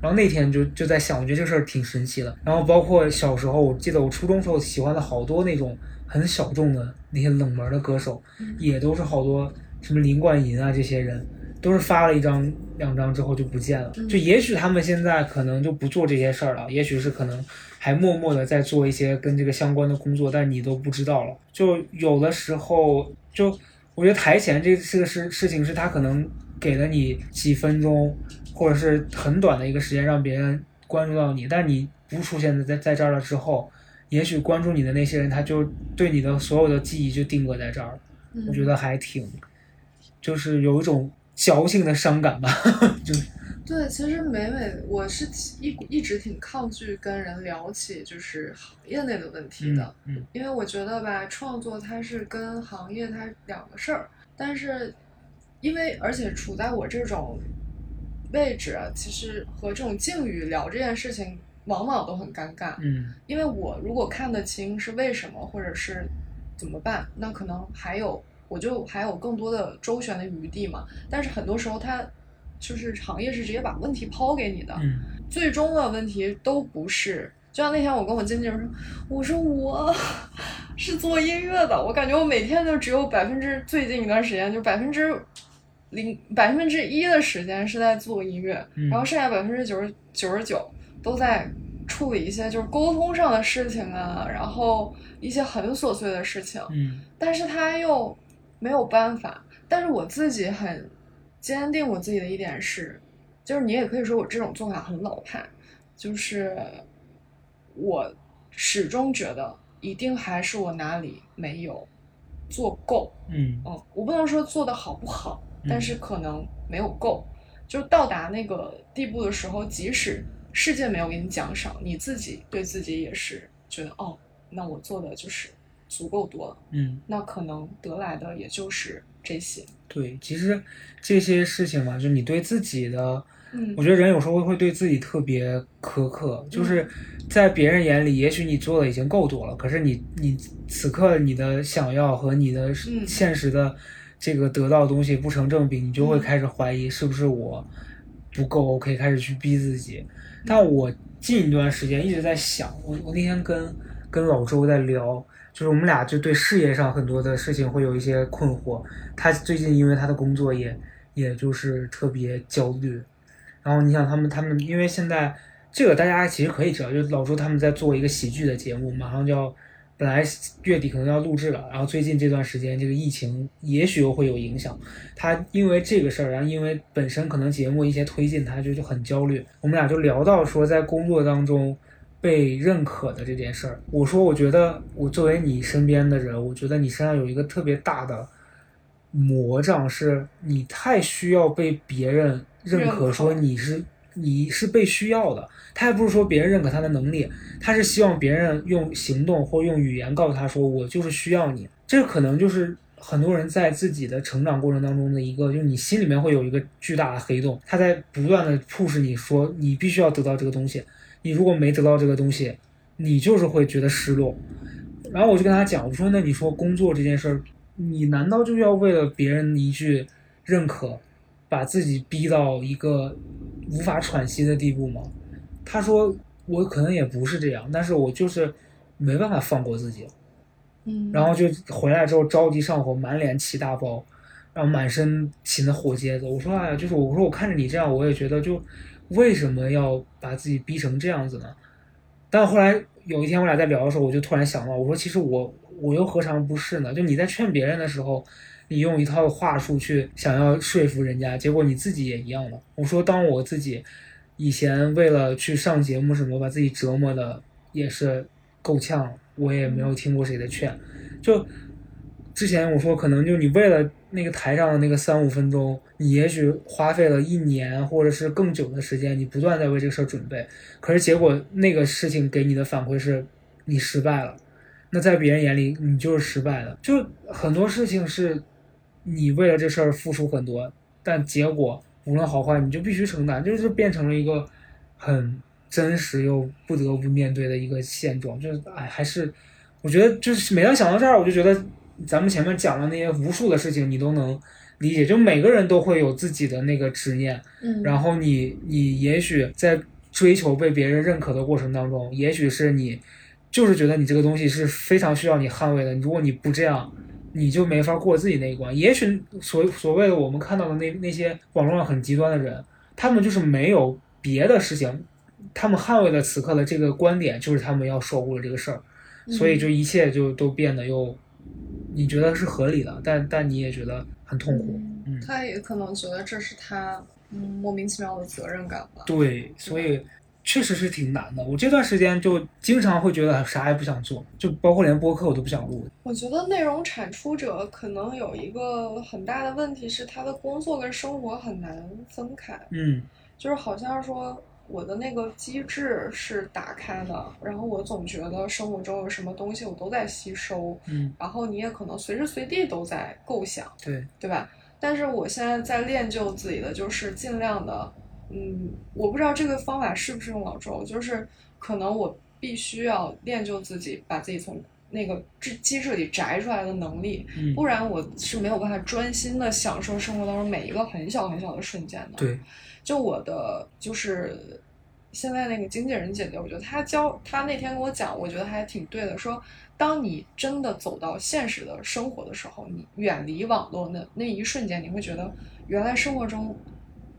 S1: 然后那天就就在想，我觉得这事儿挺神奇的。然后包括小时候，我记得我初中时候喜欢的好多那种很小众的那些冷门的歌手，也都是好多什么林冠银啊这些人。都是发了一张、两张之后就不见了，就也许他们现在可能就不做这些事儿了，也许是可能还默默的在做一些跟这个相关的工作，但你都不知道了。就有的时候，就我觉得台前这这个事事情是他可能给了你几分钟，或者是很短的一个时间让别人关注到你，但你不出现在在这儿了之后，也许关注你的那些人他就对你的所有的记忆就定格在这儿了。我觉得还挺，就是有一种。矫情的伤感吧，就
S2: 对。其实每每，我是一一直挺抗拒跟人聊起就是行业内的问题的，
S1: 嗯，
S2: 因为我觉得吧，创作它是跟行业它两个事儿。但是，因为而且处在我这种位置，其实和这种境遇聊这件事情，往往都很尴尬，
S1: 嗯，
S2: 因为我如果看得清是为什么，或者是怎么办，那可能还有。我就还有更多的周旋的余地嘛，但是很多时候他就是行业是直接把问题抛给你的，最终的问题都不是。就像那天我跟我经纪人说，我说我是做音乐的，我感觉我每天就只有百分之最近一段时间就百分之零百分之一的时间是在做音乐，然后剩下百分之九十九十九都在处理一些就是沟通上的事情啊，然后一些很琐碎的事情，
S1: 嗯，
S2: 但是他又。没有办法，但是我自己很坚定我自己的一点是，就是你也可以说我这种做法很老派，就是我始终觉得一定还是我哪里没有做够，
S1: 嗯
S2: 嗯，我不能说做的好不好，但是可能没有够，就到达那个地步的时候，即使世界没有给你奖赏，你自己对自己也是觉得哦，那我做的就是。足够多了，
S1: 嗯，
S2: 那可能得来的也就是这些。
S1: 对，其实这些事情嘛，就你对自己的，
S2: 嗯，
S1: 我觉得人有时候会对自己特别苛刻，就是在别人眼里，也许你做的已经够多了，可是你你此刻你的想要和你的现实的这个得到的东西不成正比，你就会开始怀疑是不是我不够，OK，开始去逼自己。但我近一段时间一直在想，我我那天跟跟老周在聊。就是我们俩就对事业上很多的事情会有一些困惑。他最近因为他的工作也也就是特别焦虑。然后你想他们他们因为现在这个大家其实可以知道，就老朱他们在做一个喜剧的节目，马上就要本来月底可能要录制了。然后最近这段时间这个疫情也许又会有影响。他因为这个事儿，然后因为本身可能节目一些推进，他就就很焦虑。我们俩就聊到说在工作当中。被认可的这件事儿，我说，我觉得我作为你身边的人，我觉得你身上有一个特别大的魔障，是你太需要被别人认可，说你是你是被需要的。他也不是说别人认可他的能力，他是希望别人用行动或用语言告诉他说，我就是需要你。这可能就是很多人在自己的成长过程当中的一个，就是你心里面会有一个巨大的黑洞，他在不断的 push 你说，你必须要得到这个东西。你如果没得到这个东西，你就是会觉得失落。然后我就跟他讲，我说：“那你说工作这件事儿，你难道就要为了别人一句认可，把自己逼到一个无法喘息的地步吗？”他说：“我可能也不是这样，但是我就是没办法放过自己。”
S2: 嗯，
S1: 然后就回来之后着急上火，满脸起大包。然后满身起那火疖子。我说哎呀，就是我说我看着你这样，我也觉得就为什么要把自己逼成这样子呢？但后来有一天我俩在聊的时候，我就突然想到，我说其实我我又何尝不是呢？就你在劝别人的时候，你用一套话术去想要说服人家，结果你自己也一样的。我说当我自己以前为了去上节目什么，把自己折磨的也是够呛，我也没有听过谁的劝，就。之前我说，可能就你为了那个台上的那个三五分钟，你也许花费了一年或者是更久的时间，你不断在为这个事儿准备，可是结果那个事情给你的反馈是，你失败了。那在别人眼里，你就是失败的。就很多事情是，你为了这事儿付出很多，但结果无论好坏，你就必须承担，就是变成了一个很真实又不得不面对的一个现状。就是哎，还是我觉得，就是每当想到这儿，我就觉得。咱们前面讲的那些无数的事情，你都能理解。就每个人都会有自己的那个执念，
S2: 嗯，
S1: 然后你你也许在追求被别人认可的过程当中，也许是你就是觉得你这个东西是非常需要你捍卫的。如果你不这样，你就没法过自己那一关。也许所所谓的我们看到的那那些网络上很极端的人，他们就是没有别的事情，他们捍卫的此刻的这个观点就是他们要守护的这个事儿，所以就一切就都变得又。你觉得是合理的，但但你也觉得很痛苦。嗯，
S2: 他也可能觉得这是他嗯莫名其妙的责任感吧。
S1: 对，所以确实是挺难的。我这段时间就经常会觉得啥也不想做，就包括连播客我都不想录。
S2: 我觉得内容产出者可能有一个很大的问题是，他的工作跟生活很难分开。
S1: 嗯，
S2: 就是好像说。我的那个机制是打开的，然后我总觉得生活中有什么东西我都在吸收，
S1: 嗯，
S2: 然后你也可能随时随地都在构想，
S1: 对，
S2: 对吧？但是我现在在练就自己的就是尽量的，嗯，我不知道这个方法是不是用老周，就是可能我必须要练就自己，把自己从那个机机制里摘出来的能力，嗯不然我是没有办法专心的享受生活当中每一个很小很小的瞬间的，
S1: 对。
S2: 就我的就是现在那个经纪人姐姐，我觉得她教她那天跟我讲，我觉得还挺对的。说当你真的走到现实的生活的时候，你远离网络那那一瞬间，你会觉得原来生活中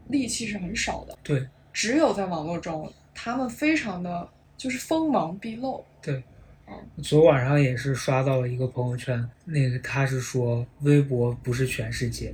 S2: 戾气是很少的。
S1: 对，
S2: 只有在网络中，他们非常的就是锋芒毕露。
S1: 对，嗯，昨晚上也是刷到了一个朋友圈，那个他是说微博不是全世界。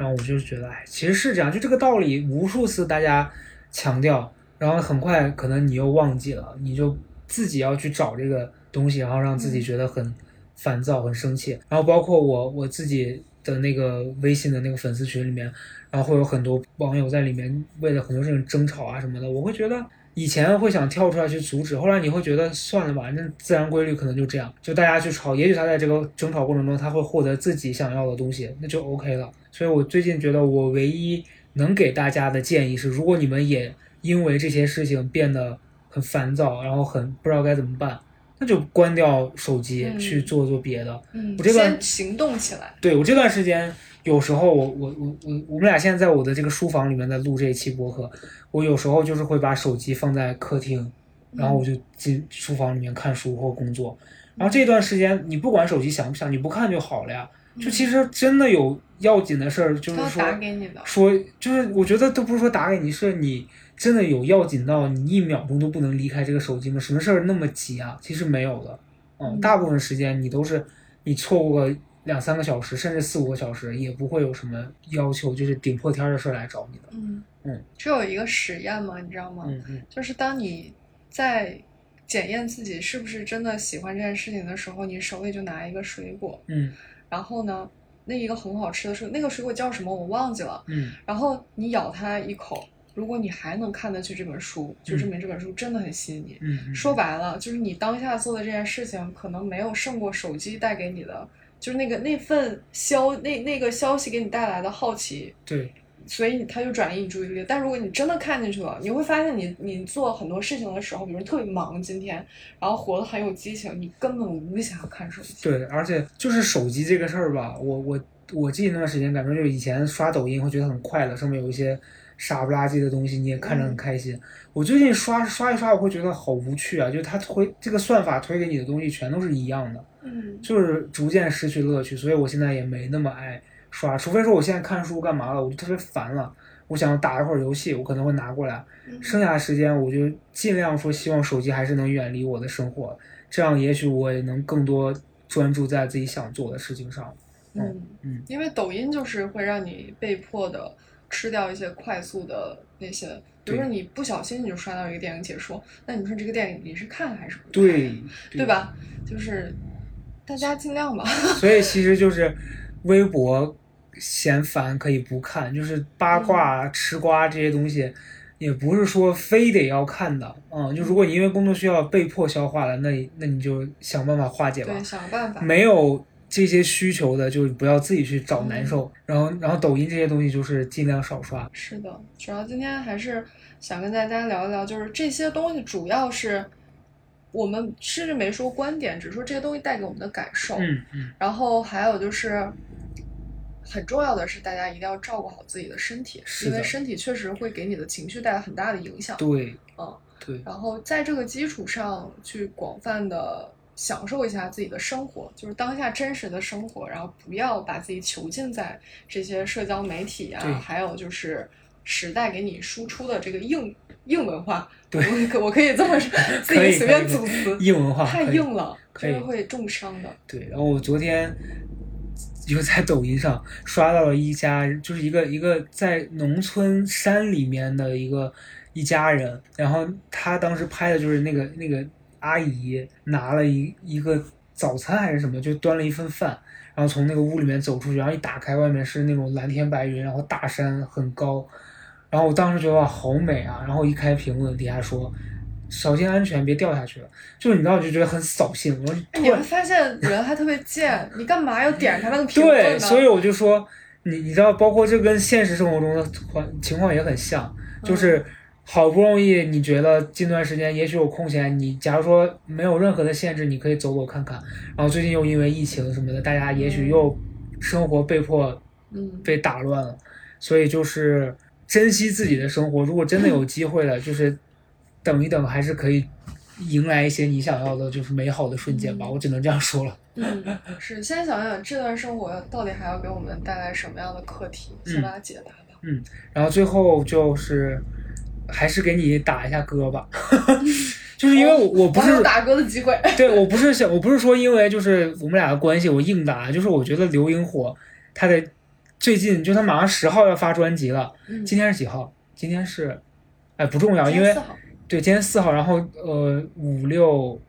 S1: 然后我就觉得，哎，其实是这样，就这个道理，无数次大家强调，然后很快可能你又忘记了，你就自己要去找这个东西，然后让自己觉得很烦躁、很生气。然后包括我我自己的那个微信的那个粉丝群里面，然后会有很多网友在里面为了很多事情争吵啊什么的，我会觉得。以前会想跳出来去阻止，后来你会觉得算了吧，那自然规律可能就这样，就大家去吵，也许他在这个争吵过程中他会获得自己想要的东西，那就 OK 了。所以我最近觉得我唯一能给大家的建议是，如果你们也因为这些事情变得很烦躁，然后很不知道该怎么办，那就关掉手机去做做别的。
S2: 嗯，
S1: 我这段
S2: 行动起来。
S1: 对我这段时间。有时候我我我我我们俩现在在我的这个书房里面在录这一期播客，我有时候就是会把手机放在客厅，然后我就进书房里面看书或工作。然后这段时间你不管手机响不响，你不看就好了呀。就其实真的有要紧的事儿，就是说说就是我觉得都不是说打给你，是你真的有要紧到你一秒钟都不能离开这个手机吗？什么事儿那么急啊？其实没有的，嗯，大部分时间你都是你错过个。两三个小时，甚至四五个小时，也不会有什么要求，就是顶破天的事来找你的。
S2: 嗯
S1: 嗯，
S2: 这有一个实验嘛，你知道吗？
S1: 嗯嗯，
S2: 就是当你在检验自己是不是真的喜欢这件事情的时候，你手里就拿一个水果，
S1: 嗯，
S2: 然后呢，那一个很好吃的水，那个水果叫什么我忘记了，
S1: 嗯，
S2: 然后你咬它一口，如果你还能看得去这本书，就证明这本书真的很吸引你。
S1: 嗯，
S2: 说白了，就是你当下做的这件事情，可能没有胜过手机带给你的。就是那个那份消那那个消息给你带来的好奇，
S1: 对，
S2: 所以他就转移你注意力。但如果你真的看进去了，你会发现你你做很多事情的时候，比如特别忙今天，然后活得很有激情，你根本无暇看手机。
S1: 对，而且就是手机这个事儿吧，我我我记得那段时间，感觉就是以前刷抖音会觉得很快乐，上面有一些傻不拉几的东西，你也看着很开心。我最近刷刷一刷，我会觉得好无趣啊，就是它推这个算法推给你的东西全都是一样的。
S2: 嗯，
S1: 就是逐渐失去乐趣，所以我现在也没那么爱刷，除非说我现在看书干嘛了，我就特别烦了，我想打一会儿游戏，我可能会拿过来。
S2: 嗯
S1: 剩下的时间我就尽量说，希望手机还是能远离我的生活，这样也许我也能更多专注在自己想做的事情上。
S2: 嗯
S1: 嗯
S2: 因为抖音就是会让你被迫的吃掉一些快速的那些，比如说你不小心你就刷到一个电影解说，那你说这个电影你是看还是不看？
S1: 对，
S2: 对？吧？就是大家尽量吧。
S1: 所以其实就是微博嫌烦可以不看，就是八卦、吃瓜这些东西，也不是说非得要看的。嗯，就如果你因为工作需要被迫消化了，那你那你就想办法化解吧
S2: 对，。想办法。
S1: 没有这些需求的，就不要自己去找难受。然后，然后抖音这些东西就是尽量少刷。
S2: 是的，主要今天还是想跟大家聊一聊，就是这些东西主要是我们甚至没说观点，只说这些东西带给我们的感受。
S1: 嗯嗯，
S2: 然后还有就是，很重要的是，大家一定要照顾好自己的身体，
S1: 是
S2: 因为身体确实会给你的情绪带来很大的影响。
S1: 对，
S2: 嗯，
S1: 对，
S2: 然后在这个基础上去广泛的享受一下自己的生活，就是当下真实的生活，然后不要把自己囚禁在这些社交媒体
S1: 对
S2: 啊，还有就是时代给你输出的这个硬硬文化。
S1: 对
S2: 我可我可以这么说，自
S1: 可以
S2: 己随便组词，
S1: 硬文化
S2: 太硬了，
S1: 可
S2: 能会重伤的。
S1: 对，然后我昨天就在抖音上刷到了一家，就是一个一个在农村山里面的一个一家人，然后他当时拍的就是那个那个阿姨拿了一一个早餐还是什么，就端了一份饭，然后从那个屋里面走出去，然后一打开，外面是那种蓝天白云，然后大山很高，然后我当时觉得哇好美啊，然后一开评论底下说。小心安全，别掉下去了。就是你知道，就觉得很扫兴。我
S2: 你会发现人还特别贱，你干嘛要点开那个评论
S1: 对，所以我就说，你你知道，包括这跟现实生活中的环情况也很像，
S2: 嗯
S1: 就是好不容易你觉得近段时间也许有空闲，你假如说没有任何的限制，你可以走走看看，然后最近又因为疫情什么的，大家也许又生活被迫
S2: 嗯，
S1: 被打乱了，所以就是珍惜自己的生活，如果真的有机会了，就是等一等，还是可以。迎来一些你想要的，就是美好的瞬间吧，
S2: 嗯
S1: 我只能这样说了。
S2: 嗯，是，先想想这段生活到底还要给我们带来什么样的课题，先
S1: 嗯
S2: 把它解答吧。
S1: 嗯然后最后就是还是给你打一下歌吧，就是因为我我不是
S2: 打歌的机会。
S1: 对我不是想我不是说因为就是我们俩的关系我硬打，就是我觉得刘萤火他的最近就他马上十号要发专辑了，
S2: 嗯，
S1: 今天是几号？今天是哎不重要，因为对今天四号，然后呃五六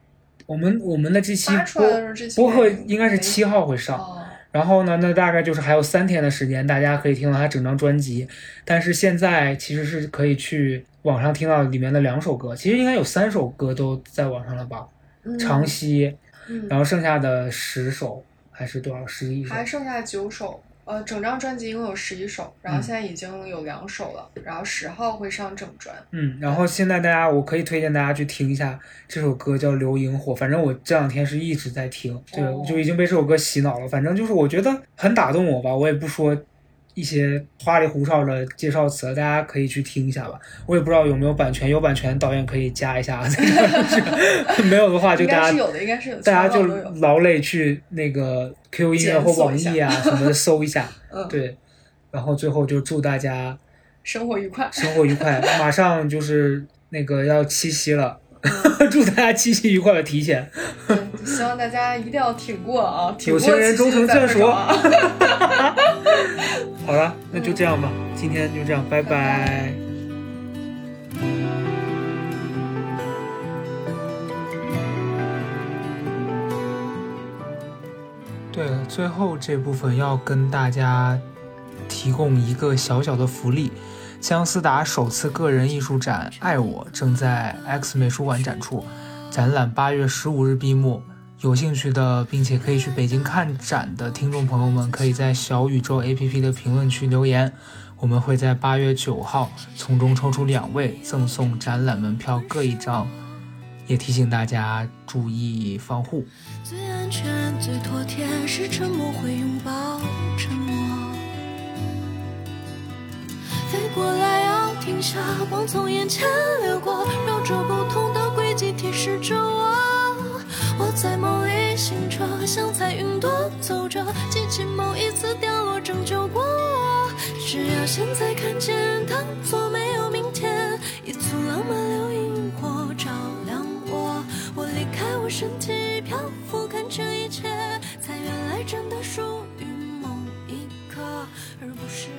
S1: 我们我们的这期播播客应该是七号会上。
S2: 哦，
S1: 然后呢，那大概就是还有三天的时间，大家可以听到他整张专辑。但是现在其实是可以去网上听到里面的两首歌，其实应该有三首歌都在网上了吧？
S2: 嗯
S1: 长溪，
S2: 嗯，
S1: 然后剩下的十首还是多少？十一首？
S2: 还剩下九首。呃，整张专辑一共有十一首，然后
S1: 嗯
S2: 现在已经有两首了，然后十号会上整专。
S1: 嗯，然后现在大家，我可以推荐大家去听一下这首歌，叫《流萤火》。反正我这两天是一直在听，对，
S2: 哦
S1: 我就已经被这首歌洗脑了。反正就是我觉得很打动我吧，我也不说一些花里胡哨的介绍词，大家可以去听一下吧。我也不知道有没有版权，有版权导演可以加一下，没有的话就大家
S2: 是有的，应该是有的，
S1: 大家就劳累去那个 QQ 音乐或网易啊什么的搜一下，
S2: 嗯，，
S1: 对。然后最后就祝大家
S2: 生活愉快。
S1: 生活愉快，马上就是那个要七夕了，
S2: 嗯
S1: 祝大家七夕愉快的提前。
S2: 希望大家一定要挺过啊，挺过
S1: 有情人终成眷属 好了，那就这样吧，今天就这样，拜
S2: 拜
S1: 拜对了，最后这部分要跟大家提供一个小小的福利，姜思达首次个人艺术展《爱我》正在 X 美术馆展出，展览八月十五日闭幕。有兴趣的，并且可以去北京看展的听众朋友们，可以在小宇宙 APP 的评论区留言，我们会在八月九号从中抽出两位，赠送展览门票各一张。也提醒大家注意防护。
S3: 最安全、最妥帖是沉默，会拥抱飞过来要停下，光从眼前流过，绕着不同的轨迹提示着我。我在梦里醒着，像彩云朵走着，记起某一次掉落拯救过我。只要现在看见，当作没有明天，一簇浪漫流萤火照亮我。我离开我身体，漂浮看这一切，才原来真的属于某一刻，而不是。